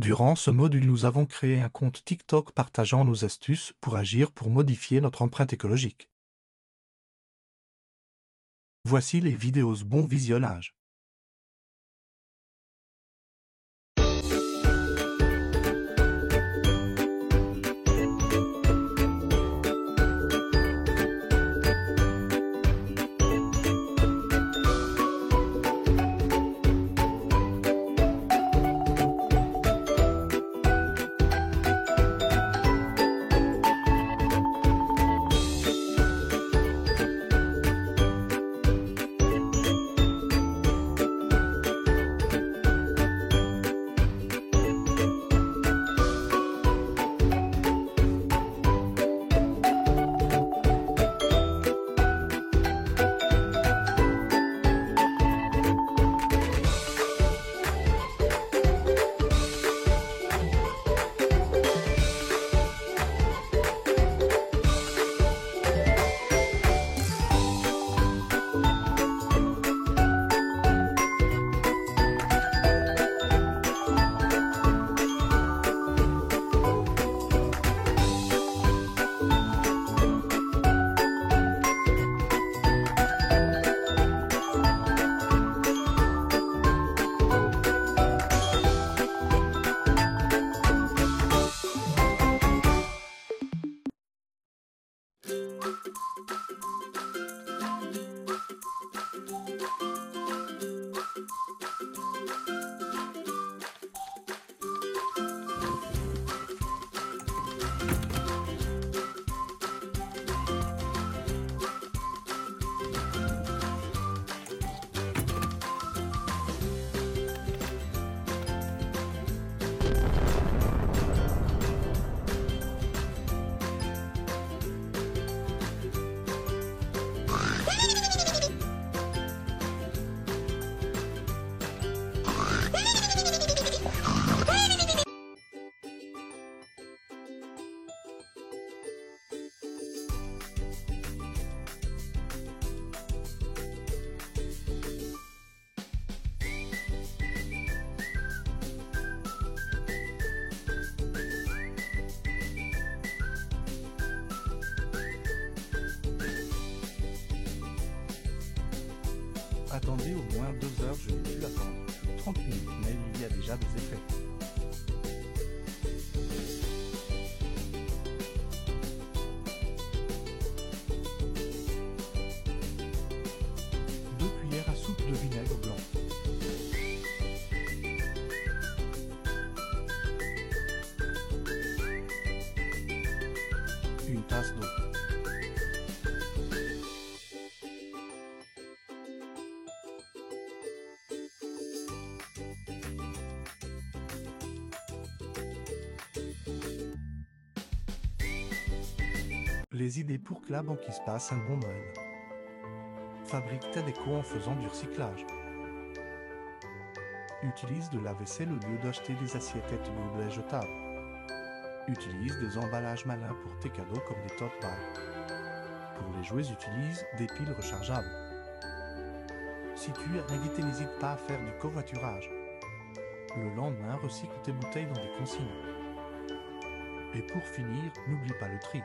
Durant ce module, nous avons créé un compte TikTok partageant nos astuces pour agir pour modifier notre empreinte écologique. Voici les vidéos bon visionnage. ピッ! Attendez au moins deux heures, je n'ai plus attendre. 30 minutes, mais il y a déjà des effets. Deux cuillères à soupe de vinaigre blanc. Une tasse d'eau. Les idées pour que la banquise passe un bon Noël. Fabrique ta déco en faisant du recyclage. Utilise de la vaisselle au lieu d'acheter des assiettes et gobelets jetables. Utilise des emballages malins pour tes cadeaux comme des tote bags. Pour les jouets, utilise des piles rechargeables. Si tu es invité, n'hésite pas à faire du covoiturage. Le lendemain, recycle tes bouteilles dans des consignes. Et pour finir, n'oublie pas le tri.